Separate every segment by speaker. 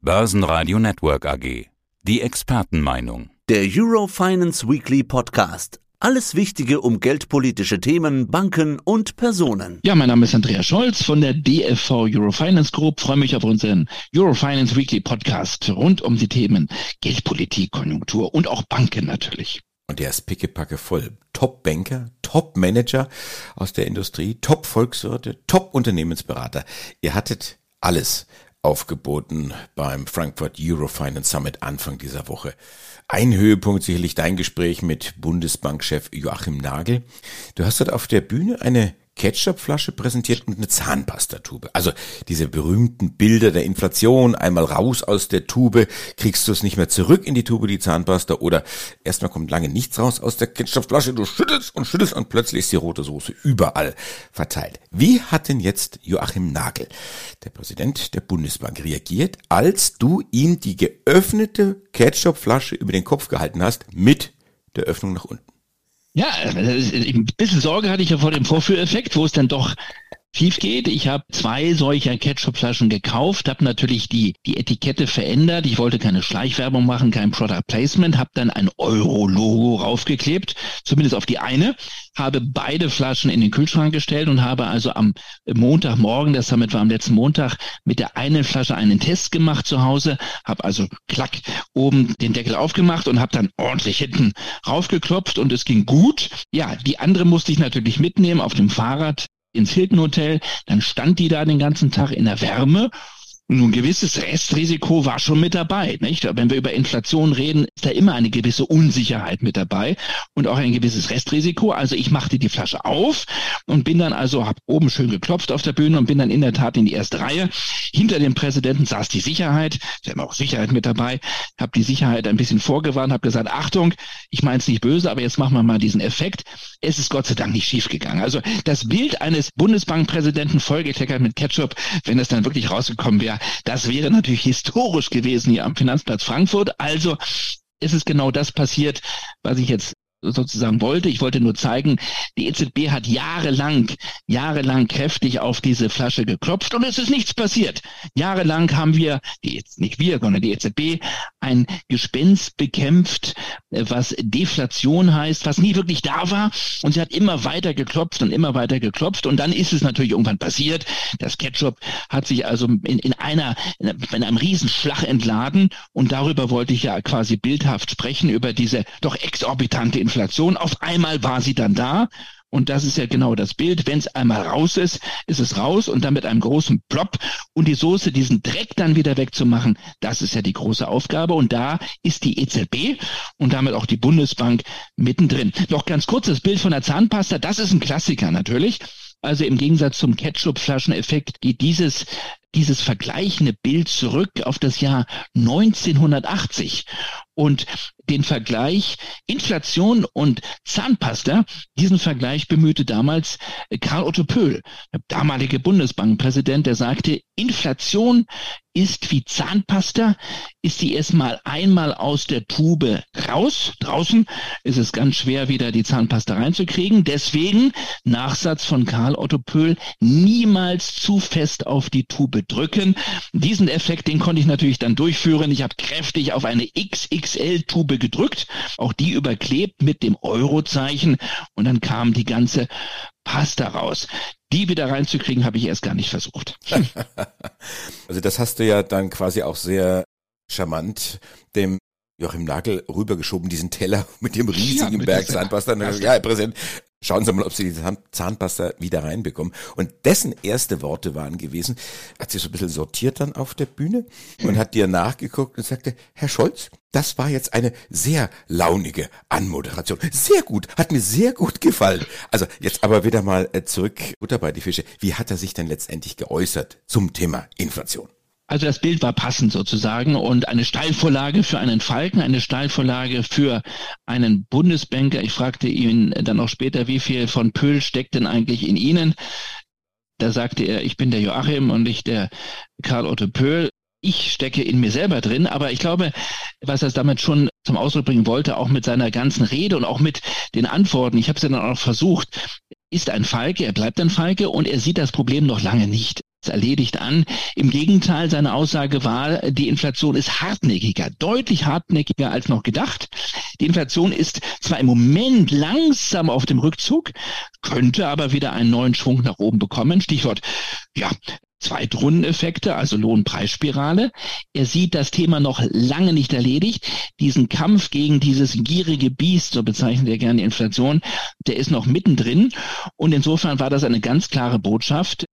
Speaker 1: Börsenradio Network AG. Die Expertenmeinung.
Speaker 2: Der Eurofinance Weekly Podcast. Alles Wichtige um geldpolitische Themen, Banken und Personen.
Speaker 3: Ja, mein Name ist Andreas Scholz von der DFV Eurofinance Group. freue mich auf unseren Eurofinance Weekly Podcast rund um die Themen Geldpolitik, Konjunktur und auch Banken natürlich.
Speaker 4: Und der ist pickepacke voll. Top-Banker, Top-Manager aus der Industrie, Top-Volkswirte, Top-Unternehmensberater. Ihr hattet alles aufgeboten beim Frankfurt Eurofinance Summit Anfang dieser Woche. Ein Höhepunkt sicherlich dein Gespräch mit Bundesbankchef Joachim Nagel. Du hast dort auf der Bühne eine Ketchupflasche präsentiert und eine Zahnpastatube. Also diese berühmten Bilder der Inflation, einmal raus aus der Tube, kriegst du es nicht mehr zurück in die Tube, die Zahnpasta, oder erstmal kommt lange nichts raus aus der Ketchupflasche, du schüttelst und schüttelst und plötzlich ist die rote Soße überall verteilt. Wie hat denn jetzt Joachim Nagel, der Präsident der Bundesbank, reagiert, als du ihm die geöffnete Ketchupflasche über den Kopf gehalten hast mit der Öffnung nach unten?
Speaker 3: Ja, äh, ein bisschen Sorge hatte ich ja vor dem Vorführeffekt, wo es dann doch schief geht. Ich habe zwei solcher Ketchupflaschen gekauft, habe natürlich die, die Etikette verändert. Ich wollte keine Schleichwerbung machen, kein Product Placement, habe dann ein Euro-Logo raufgeklebt, zumindest auf die eine, habe beide Flaschen in den Kühlschrank gestellt und habe also am Montagmorgen, das Summit war am letzten Montag, mit der einen Flasche einen Test gemacht zu Hause, habe also klack oben den Deckel aufgemacht und habe dann ordentlich hinten raufgeklopft und es ging gut. Ja, die andere musste ich natürlich mitnehmen auf dem Fahrrad ins Hilton Hotel, dann stand die da den ganzen Tag in der Wärme nun, gewisses Restrisiko war schon mit dabei. Nicht? Wenn wir über Inflation reden, ist da immer eine gewisse Unsicherheit mit dabei und auch ein gewisses Restrisiko. Also ich machte die Flasche auf und bin dann also, habe oben schön geklopft auf der Bühne und bin dann in der Tat in die erste Reihe. Hinter dem Präsidenten saß die Sicherheit, ja immer auch Sicherheit mit dabei, habe die Sicherheit ein bisschen vorgewarnt, habe gesagt, Achtung, ich meine es nicht böse, aber jetzt machen wir mal diesen Effekt. Es ist Gott sei Dank nicht schiefgegangen. Also das Bild eines Bundesbankpräsidenten vollgekleckert mit Ketchup, wenn es dann wirklich rausgekommen wäre, das wäre natürlich historisch gewesen hier am Finanzplatz Frankfurt. Also ist es genau das passiert, was ich jetzt sozusagen wollte. Ich wollte nur zeigen, die EZB hat jahrelang, jahrelang kräftig auf diese Flasche geklopft und es ist nichts passiert. Jahrelang haben wir, die, nicht wir, sondern die EZB, ein Gespenst bekämpft, was Deflation heißt, was nie wirklich da war. Und sie hat immer weiter geklopft und immer weiter geklopft. Und dann ist es natürlich irgendwann passiert. Das Ketchup hat sich also in, in einer, in einem Riesenschlag entladen. Und darüber wollte ich ja quasi bildhaft sprechen, über diese doch exorbitante Inflation. Auf einmal war sie dann da. Und das ist ja genau das Bild. Wenn es einmal raus ist, ist es raus und dann mit einem großen Plop und die Soße, diesen Dreck dann wieder wegzumachen, das ist ja die große Aufgabe. Und da ist die EZB und damit auch die Bundesbank mittendrin. Noch ganz kurz das Bild von der Zahnpasta. Das ist ein Klassiker natürlich. Also im Gegensatz zum Ketchup-Flascheneffekt geht dieses dieses vergleichende Bild zurück auf das Jahr 1980 und den Vergleich Inflation und Zahnpasta, diesen Vergleich bemühte damals Karl Otto Pöhl, der damalige Bundesbankpräsident, der sagte, Inflation ist wie Zahnpasta, ist sie erstmal einmal aus der Tube raus, draußen ist es ganz schwer wieder die Zahnpasta reinzukriegen, deswegen Nachsatz von Karl Otto Pöhl, niemals zu fest auf die Tube drücken. Diesen Effekt, den konnte ich natürlich dann durchführen. Ich habe kräftig auf eine XXL-Tube gedrückt, auch die überklebt mit dem Eurozeichen und dann kam die ganze Pasta raus. Die wieder reinzukriegen, habe ich erst gar nicht versucht.
Speaker 4: also das hast du ja dann quasi auch sehr charmant dem Joachim Nagel rübergeschoben, diesen Teller mit dem riesigen ja, Berg Zahnpasta. Ja, Herr Präsident, Schauen Sie mal, ob Sie die Zahnpasta wieder reinbekommen. Und dessen erste Worte waren gewesen, hat sich so ein bisschen sortiert dann auf der Bühne und hat dir nachgeguckt und sagte, Herr Scholz, das war jetzt eine sehr launige Anmoderation. Sehr gut, hat mir sehr gut gefallen. Also jetzt aber wieder mal äh, zurück, Butter bei die Fische. Wie hat er sich denn letztendlich geäußert zum Thema Inflation?
Speaker 3: Also das Bild war passend sozusagen und eine Steilvorlage für einen Falken, eine Steilvorlage für einen Bundesbanker. Ich fragte ihn dann auch später, wie viel von Pöhl steckt denn eigentlich in Ihnen? Da sagte er, ich bin der Joachim und nicht der Karl Otto Pöhl. Ich stecke in mir selber drin, aber ich glaube, was er damit schon zum Ausdruck bringen wollte, auch mit seiner ganzen Rede und auch mit den Antworten, ich habe es ja dann auch versucht, ist ein Falke, er bleibt ein Falke und er sieht das Problem noch lange nicht. Erledigt an. Im Gegenteil, seine Aussage war, die Inflation ist hartnäckiger, deutlich hartnäckiger als noch gedacht. Die Inflation ist zwar im Moment langsam auf dem Rückzug, könnte aber wieder einen neuen Schwung nach oben bekommen. Stichwort, ja, Zweitrundeneffekte, also Lohnpreisspirale. Er sieht das Thema noch lange nicht erledigt. Diesen Kampf gegen dieses gierige Biest, so bezeichnet er gerne Inflation, der ist noch mittendrin. Und insofern war das eine ganz klare Botschaft.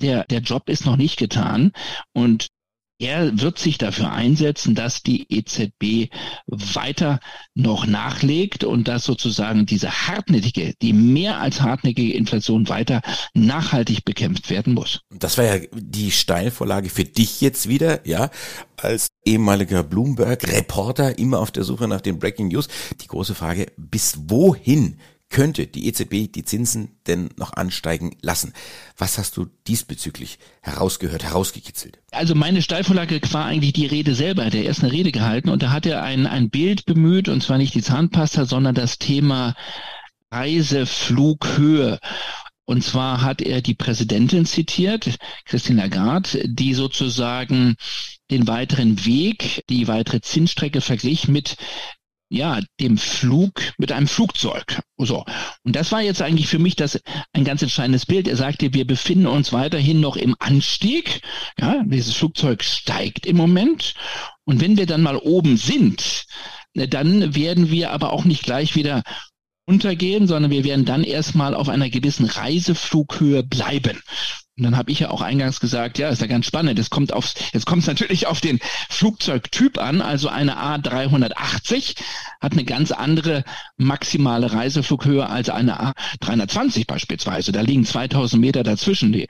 Speaker 3: Der, der Job ist noch nicht getan. Und er wird sich dafür einsetzen, dass die EZB weiter noch nachlegt und dass sozusagen diese hartnäckige, die mehr als hartnäckige Inflation weiter nachhaltig bekämpft werden muss.
Speaker 4: Das war ja die Steilvorlage für dich jetzt wieder, ja, als ehemaliger Bloomberg-Reporter, immer auf der Suche nach den Breaking News. Die große Frage, bis wohin könnte die EZB die Zinsen denn noch ansteigen lassen? Was hast du diesbezüglich herausgehört, herausgekitzelt?
Speaker 3: Also meine Steilvorlage war eigentlich die Rede selber. Er hat erst eine Rede gehalten und da hat er ein, ein Bild bemüht und zwar nicht die Zahnpasta, sondern das Thema Reiseflughöhe. Und zwar hat er die Präsidentin zitiert, Christine Lagarde, die sozusagen den weiteren Weg, die weitere Zinsstrecke verglich mit ja, dem Flug mit einem Flugzeug. So. Und das war jetzt eigentlich für mich das ein ganz entscheidendes Bild. Er sagte, wir befinden uns weiterhin noch im Anstieg. Ja, dieses Flugzeug steigt im Moment. Und wenn wir dann mal oben sind, ne, dann werden wir aber auch nicht gleich wieder untergehen, sondern wir werden dann erstmal auf einer gewissen Reiseflughöhe bleiben. Und dann habe ich ja auch eingangs gesagt, ja, ist ja ganz spannend. Es kommt aufs, jetzt kommt es natürlich auf den Flugzeugtyp an. Also eine A380 hat eine ganz andere maximale Reiseflughöhe als eine A320 beispielsweise. Da liegen 2000 Meter dazwischen. Die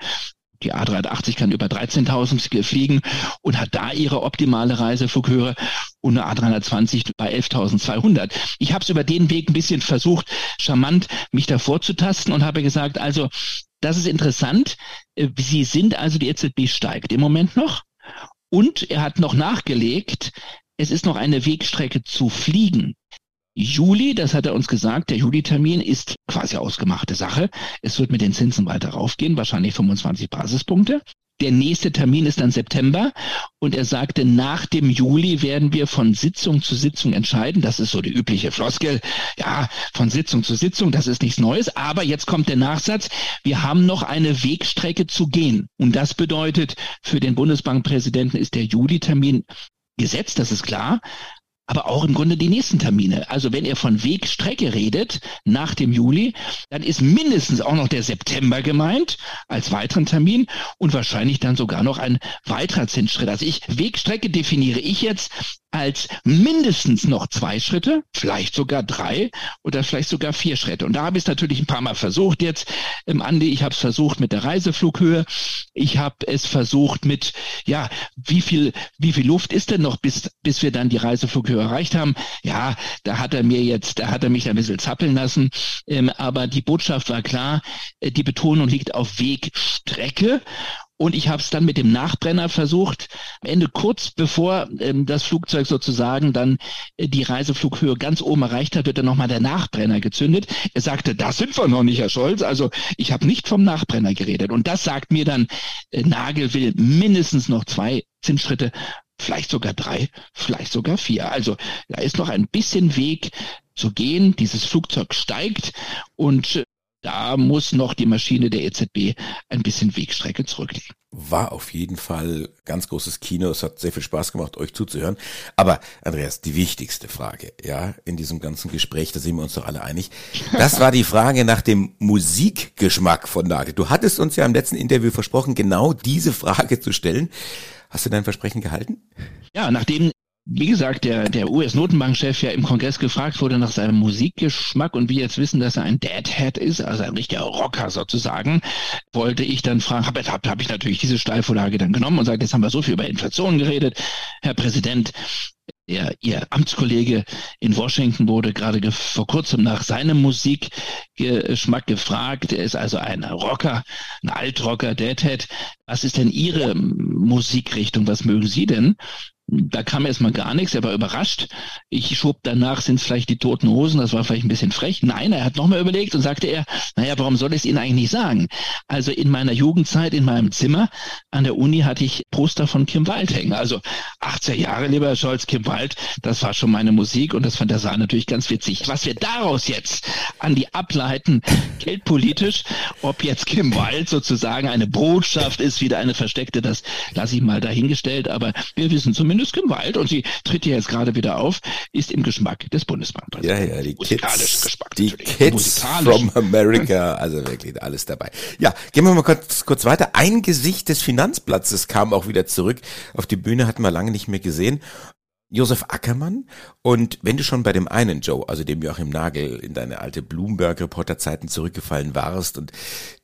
Speaker 3: die A380 kann über 13.000 fliegen und hat da ihre optimale Reiseflughöhe und eine A320 bei 11.200. Ich habe es über den Weg ein bisschen versucht, charmant mich davor zu tasten und habe gesagt, also das ist interessant. Äh, Sie sind also, die EZB steigt im Moment noch. Und er hat noch nachgelegt, es ist noch eine Wegstrecke zu fliegen. Juli, das hat er uns gesagt, der Juli-Termin ist quasi ausgemachte Sache. Es wird mit den Zinsen weiter raufgehen, wahrscheinlich 25 Basispunkte. Der nächste Termin ist dann September und er sagte, nach dem Juli werden wir von Sitzung zu Sitzung entscheiden. Das ist so die übliche Floskel. Ja, von Sitzung zu Sitzung, das ist nichts Neues. Aber jetzt kommt der Nachsatz, wir haben noch eine Wegstrecke zu gehen. Und das bedeutet, für den Bundesbankpräsidenten ist der Juli-Termin gesetzt, das ist klar aber auch im Grunde die nächsten Termine. Also wenn er von Wegstrecke redet nach dem Juli, dann ist mindestens auch noch der September gemeint als weiteren Termin und wahrscheinlich dann sogar noch ein weiterer Zinsschritt. Also ich Wegstrecke definiere ich jetzt als mindestens noch zwei Schritte, vielleicht sogar drei oder vielleicht sogar vier Schritte. Und da habe ich es natürlich ein paar Mal versucht jetzt. Ähm, Andi, ich habe es versucht mit der Reiseflughöhe. Ich habe es versucht mit, ja, wie viel, wie viel Luft ist denn noch, bis, bis wir dann die Reiseflughöhe erreicht haben? Ja, da hat er mir jetzt, da hat er mich ein bisschen zappeln lassen. Ähm, aber die Botschaft war klar, äh, die Betonung liegt auf Wegstrecke. Und ich habe es dann mit dem Nachbrenner versucht. Am Ende kurz bevor ähm, das Flugzeug sozusagen dann äh, die Reiseflughöhe ganz oben erreicht hat, wird dann nochmal der Nachbrenner gezündet. Er sagte, das sind wir noch nicht, Herr Scholz. Also ich habe nicht vom Nachbrenner geredet. Und das sagt mir dann, äh, Nagel will mindestens noch zwei Zinsschritte, vielleicht sogar drei, vielleicht sogar vier. Also da ist noch ein bisschen Weg zu gehen. Dieses Flugzeug steigt und äh, da muss noch die Maschine der EZB ein bisschen Wegstrecke zurücklegen.
Speaker 4: War auf jeden Fall ganz großes Kino. Es hat sehr viel Spaß gemacht, euch zuzuhören. Aber Andreas, die wichtigste Frage, ja, in diesem ganzen Gespräch, da sind wir uns doch alle einig. Das war die Frage nach dem Musikgeschmack von Nagel. Du hattest uns ja im letzten Interview versprochen, genau diese Frage zu stellen. Hast du dein Versprechen gehalten?
Speaker 3: Ja, nachdem wie gesagt, der, der US-Notenbankchef ja im Kongress gefragt wurde nach seinem Musikgeschmack und wir jetzt wissen, dass er ein Deadhead ist, also ein richtiger Rocker sozusagen, wollte ich dann fragen, habe hab, hab ich natürlich diese Steilvorlage dann genommen und sagte, jetzt haben wir so viel über Inflation geredet. Herr Präsident, der, Ihr Amtskollege in Washington wurde gerade vor kurzem nach seinem Musikgeschmack gefragt. Er ist also ein Rocker, ein Altrocker, Deadhead. Was ist denn Ihre Musikrichtung? Was mögen Sie denn? Da kam erstmal gar nichts, er war überrascht. Ich schob danach, sind es vielleicht die toten Hosen, das war vielleicht ein bisschen frech. Nein, er hat nochmal überlegt und sagte er, naja, warum soll ich es Ihnen eigentlich nicht sagen? Also in meiner Jugendzeit, in meinem Zimmer an der Uni hatte ich Poster von Kim Wald hängen. Also 18 Jahre, lieber Herr Scholz, Kim Wald, das war schon meine Musik und das fand der Saal natürlich ganz witzig. Was wir daraus jetzt an die ableiten, geldpolitisch, ob jetzt Kim Wald sozusagen eine Botschaft ist, wieder eine versteckte, das lasse ich mal dahingestellt, aber wir wissen zumindest, zumindest Wald, und sie tritt ja jetzt gerade wieder auf, ist im Geschmack des Bundesbankpräsidenten.
Speaker 4: Ja, ja, die Kids, Geschmack die Kids from America, also wirklich alles dabei. Ja, gehen wir mal kurz, kurz weiter. Ein Gesicht des Finanzplatzes kam auch wieder zurück. Auf die Bühne hatten wir lange nicht mehr gesehen. Josef Ackermann. Und wenn du schon bei dem einen Joe, also dem Joachim Nagel, in deine alte Bloomberg-Reporterzeiten zurückgefallen warst und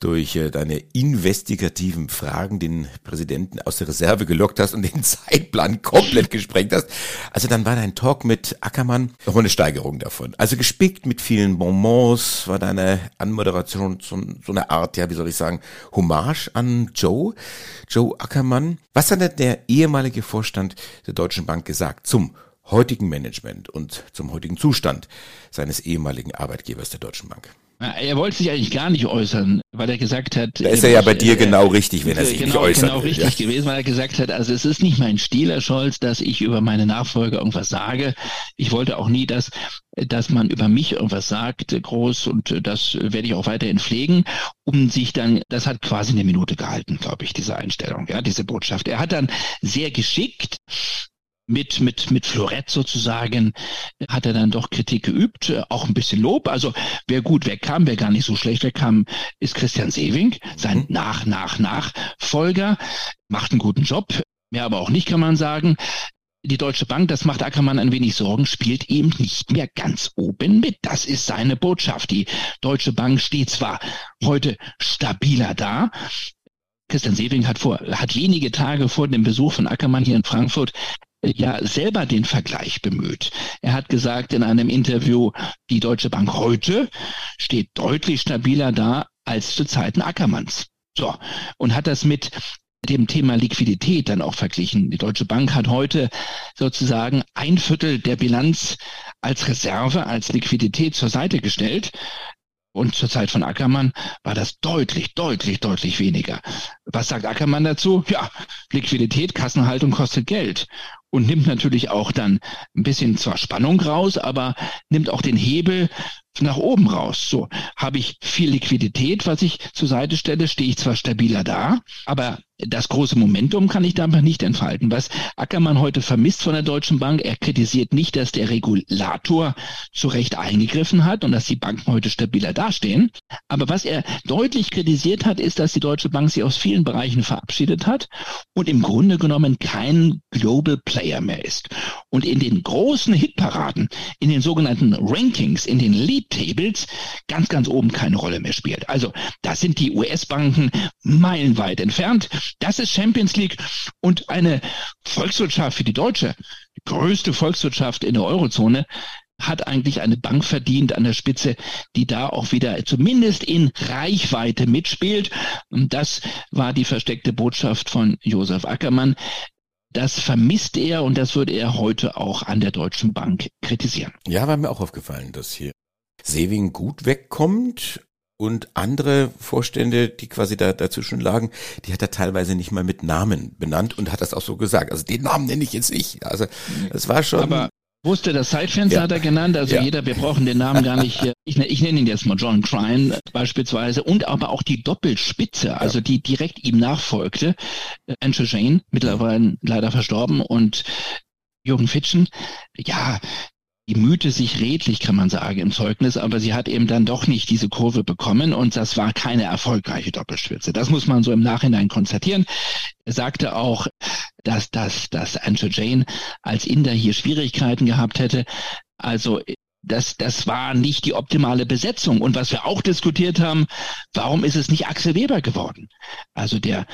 Speaker 4: durch äh, deine investigativen Fragen den Präsidenten aus der Reserve gelockt hast und den Zeitplan komplett gesprengt hast, also dann war dein Talk mit Ackermann noch eine Steigerung davon. Also gespickt mit vielen Bonbons, war deine Anmoderation so, so eine Art, ja, wie soll ich sagen, Hommage an Joe, Joe Ackermann. Was hat der ehemalige Vorstand der Deutschen Bank gesagt zum heutigen Management und zum heutigen Zustand seines ehemaligen Arbeitgebers der Deutschen Bank?
Speaker 3: Er wollte sich eigentlich gar nicht äußern, weil er gesagt hat.
Speaker 4: Da ist er ja bei dir äh, genau richtig, wenn er sich
Speaker 3: genau,
Speaker 4: nicht äußert.
Speaker 3: Genau richtig ja. gewesen, weil er gesagt hat, also es ist nicht mein Stil, Herr Scholz, dass ich über meine Nachfolger irgendwas sage. Ich wollte auch nie, dass, dass man über mich irgendwas sagt, groß, und das werde ich auch weiterhin pflegen, um sich dann, das hat quasi eine Minute gehalten, glaube ich, diese Einstellung, ja, diese Botschaft. Er hat dann sehr geschickt mit, mit, mit Florett sozusagen hat er dann doch Kritik geübt, auch ein bisschen Lob. Also wer gut wegkam, wer gar nicht so schlecht wegkam, ist Christian Sewing, sein mhm. Nach, Nach, Nachfolger, macht einen guten Job. Mehr aber auch nicht, kann man sagen. Die Deutsche Bank, das macht Ackermann ein wenig Sorgen, spielt eben nicht mehr ganz oben mit. Das ist seine Botschaft. Die Deutsche Bank steht zwar heute stabiler da, Christian Sewing hat vor, hat wenige Tage vor dem Besuch von Ackermann hier in Frankfurt ja selber den Vergleich bemüht. Er hat gesagt in einem Interview, die Deutsche Bank heute steht deutlich stabiler da als zu Zeiten Ackermanns. So. Und hat das mit dem Thema Liquidität dann auch verglichen. Die Deutsche Bank hat heute sozusagen ein Viertel der Bilanz als Reserve, als Liquidität zur Seite gestellt. Und zur Zeit von Ackermann war das deutlich, deutlich, deutlich weniger. Was sagt Ackermann dazu? Ja, Liquidität, Kassenhaltung kostet Geld und nimmt natürlich auch dann ein bisschen zwar Spannung raus, aber nimmt auch den Hebel nach oben raus. So habe ich viel Liquidität, was ich zur Seite stelle, stehe ich zwar stabiler da, aber das große Momentum kann ich da einfach nicht entfalten. Was Ackermann heute vermisst von der Deutschen Bank, er kritisiert nicht, dass der Regulator zu Recht eingegriffen hat und dass die Banken heute stabiler dastehen. Aber was er deutlich kritisiert hat, ist, dass die Deutsche Bank sich aus vielen Bereichen verabschiedet hat und im Grunde genommen kein Global Player mehr ist. Und in den großen Hitparaden, in den sogenannten Rankings, in den Lead Tables ganz, ganz oben keine Rolle mehr spielt. Also da sind die US-Banken meilenweit entfernt. Das ist Champions League und eine Volkswirtschaft für die Deutsche, die größte Volkswirtschaft in der Eurozone, hat eigentlich eine Bank verdient an der Spitze, die da auch wieder zumindest in Reichweite mitspielt. Und das war die versteckte Botschaft von Josef Ackermann. Das vermisst er und das würde er heute auch an der Deutschen Bank kritisieren.
Speaker 4: Ja, war mir auch aufgefallen, dass hier Sewing gut wegkommt und andere Vorstände, die quasi da dazwischen lagen, die hat er teilweise nicht mal mit Namen benannt und hat das auch so gesagt. Also den Namen nenne ich jetzt nicht. Also es war schon.
Speaker 3: Aber wusste das Zeitfenster ja. hat er genannt. Also ja. jeder, wir brauchen den Namen gar nicht. Ich, ich nenne ihn jetzt mal John Crine beispielsweise und aber auch die Doppelspitze, also ja. die direkt ihm nachfolgte. Andrew Jane, mittlerweile leider verstorben und Jürgen Fitschen. Ja, die mühte sich redlich, kann man sagen, im Zeugnis, aber sie hat eben dann doch nicht diese Kurve bekommen und das war keine erfolgreiche Doppelspitze. Das muss man so im Nachhinein konstatieren. Er sagte auch, dass, dass, dass Andrew Jane als Inder hier Schwierigkeiten gehabt hätte. Also das, das war nicht die optimale Besetzung. Und was wir auch diskutiert haben, warum ist es nicht Axel Weber geworden? Also der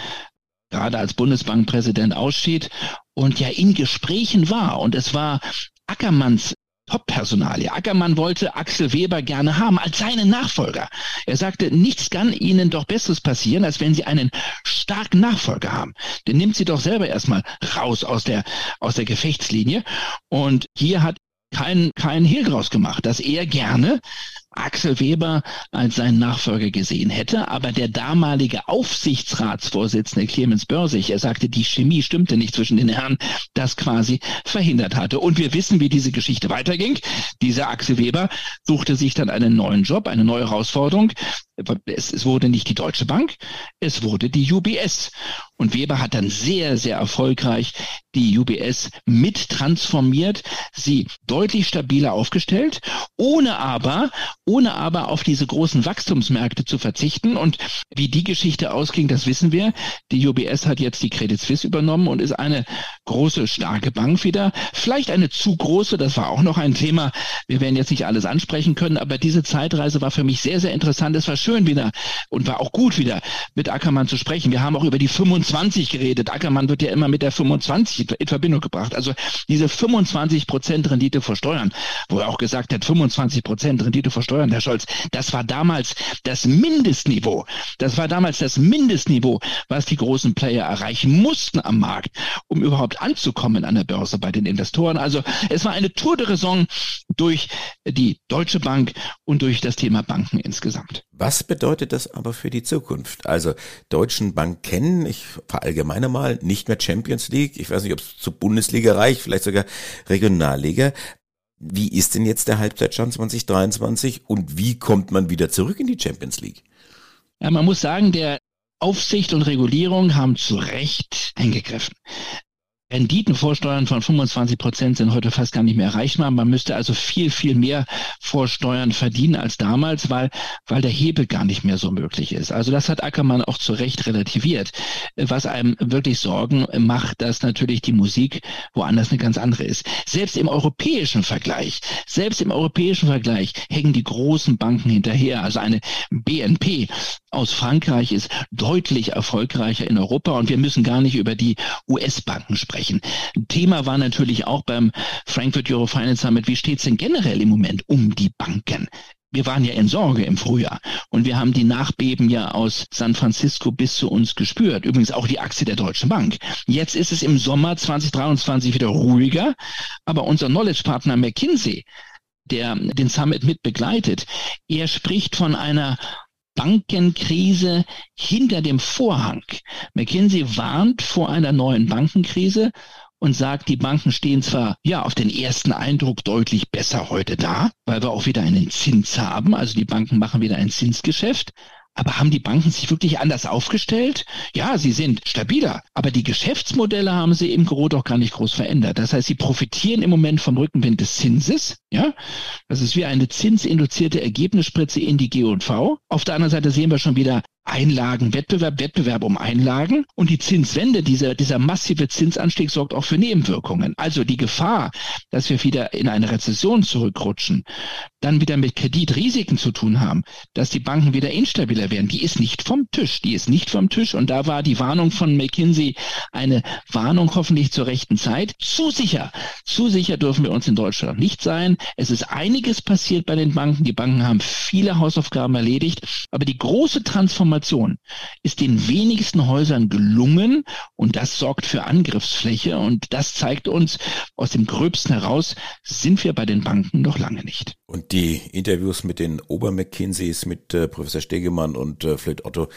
Speaker 3: gerade als Bundesbankpräsident ausschied und ja in Gesprächen war. Und es war Ackermanns Top-Personalie. Ackermann wollte Axel Weber gerne haben als seinen Nachfolger. Er sagte, nichts kann Ihnen doch Besseres passieren, als wenn Sie einen starken Nachfolger haben. Den nimmt Sie doch selber erstmal raus aus der, aus der Gefechtslinie. Und hier hat kein, kein Hehl draus gemacht, dass er gerne Axel Weber als seinen Nachfolger gesehen hätte, aber der damalige Aufsichtsratsvorsitzende Clemens Börsig, er sagte, die Chemie stimmte nicht zwischen den Herren, das quasi verhindert hatte. Und wir wissen, wie diese Geschichte weiterging. Dieser Axel Weber suchte sich dann einen neuen Job, eine neue Herausforderung. Es, es wurde nicht die Deutsche Bank, es wurde die UBS. Und Weber hat dann sehr, sehr erfolgreich die UBS mit transformiert, sie deutlich stabiler aufgestellt, ohne aber ohne aber auf diese großen Wachstumsmärkte zu verzichten. Und wie die Geschichte ausging, das wissen wir. Die UBS hat jetzt die Credit Suisse übernommen und ist eine große, starke Bank wieder. Vielleicht eine zu große, das war auch noch ein Thema. Wir werden jetzt nicht alles ansprechen können, aber diese Zeitreise war für mich sehr, sehr interessant. Es war schön wieder und war auch gut wieder mit Ackermann zu sprechen. Wir haben auch über die 25 geredet. Ackermann wird ja immer mit der 25 in Verbindung gebracht. Also diese 25 Prozent Rendite vor Steuern, wo er auch gesagt hat, 25 Prozent Rendite vor Steuern Steuern, Herr Scholz, das war damals das Mindestniveau. Das war damals das Mindestniveau, was die großen Player erreichen mussten am Markt, um überhaupt anzukommen an der Börse bei den Investoren. Also es war eine Tour de Raison durch die Deutsche Bank und durch das Thema Banken insgesamt.
Speaker 4: Was bedeutet das aber für die Zukunft? Also Deutschen Bank kennen, ich verallgemeine mal, nicht mehr Champions League. Ich weiß nicht, ob es zur Bundesliga reicht, vielleicht sogar Regionalliga. Wie ist denn jetzt der Halbzeitstand 2023 und wie kommt man wieder zurück in die Champions League?
Speaker 3: Ja, man muss sagen, der Aufsicht und Regulierung haben zu Recht eingegriffen. Renditen vorsteuern von 25 Prozent sind heute fast gar nicht mehr erreichbar. Man müsste also viel, viel mehr Vorsteuern verdienen als damals, weil, weil der Hebel gar nicht mehr so möglich ist. Also das hat Ackermann auch zu Recht relativiert. Was einem wirklich Sorgen macht, dass natürlich die Musik woanders eine ganz andere ist. Selbst im europäischen Vergleich, selbst im europäischen Vergleich hängen die großen Banken hinterher. Also eine BNP aus Frankreich ist deutlich erfolgreicher in Europa und wir müssen gar nicht über die US-Banken sprechen sprechen. Thema war natürlich auch beim Frankfurt Euro Finance Summit, wie steht es denn generell im Moment um die Banken? wir waren ja in Sorge im Frühjahr und wir haben die Nachbeben ja aus San Francisco bis zu uns gespürt. Übrigens auch die Aktie der Deutschen Bank. Jetzt ist es im Sommer 2023 wieder ruhiger, aber unser Knowledge-Partner McKinsey, der den Summit mit begleitet, er spricht von einer Bankenkrise hinter dem Vorhang. McKinsey warnt vor einer neuen Bankenkrise und sagt, die Banken stehen zwar ja auf den ersten Eindruck deutlich besser heute da, weil wir auch wieder einen Zins haben, also die Banken machen wieder ein Zinsgeschäft, aber haben die Banken sich wirklich anders aufgestellt? Ja, sie sind stabiler, aber die Geschäftsmodelle haben sie im Gro doch gar nicht groß verändert. Das heißt, sie profitieren im Moment vom Rückenwind des Zinses. Ja, das ist wie eine zinsinduzierte Ergebnisspritze in die G&V. Auf der anderen Seite sehen wir schon wieder Einlagenwettbewerb, Wettbewerb um Einlagen und die Zinswende, dieser, dieser massive Zinsanstieg sorgt auch für Nebenwirkungen. Also die Gefahr, dass wir wieder in eine Rezession zurückrutschen, dann wieder mit Kreditrisiken zu tun haben, dass die Banken wieder instabiler werden, die ist nicht vom Tisch, die ist nicht vom Tisch und da war die Warnung von McKinsey eine Warnung hoffentlich zur rechten Zeit. Zu sicher, zu sicher dürfen wir uns in Deutschland nicht sein. Es ist einiges passiert bei den Banken, die Banken haben viele Hausaufgaben erledigt, aber die große Transformation Transformation ist den wenigsten Häusern gelungen und das sorgt für Angriffsfläche und das zeigt uns aus dem Gröbsten heraus, sind wir bei den Banken noch lange nicht.
Speaker 4: Und die Interviews mit den Ober-McKinseys, mit äh, Professor Stegemann und äh, Floyd Otto,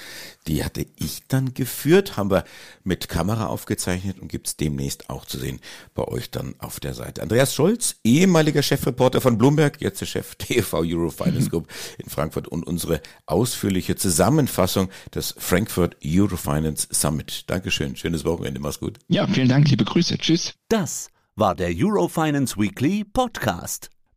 Speaker 4: die hatte ich dann geführt, haben wir mit Kamera aufgezeichnet und gibt's demnächst auch zu sehen bei euch dann auf der Seite. Andreas Scholz, ehemaliger Chefreporter von Bloomberg, jetzt der Chef TV Eurofinance Group in Frankfurt und unsere ausführliche Zusammenfassung des Frankfurt Eurofinance Summit. Dankeschön, schönes Wochenende, mach's gut.
Speaker 3: Ja, vielen Dank, liebe Grüße, tschüss.
Speaker 2: Das war der Eurofinance Weekly Podcast.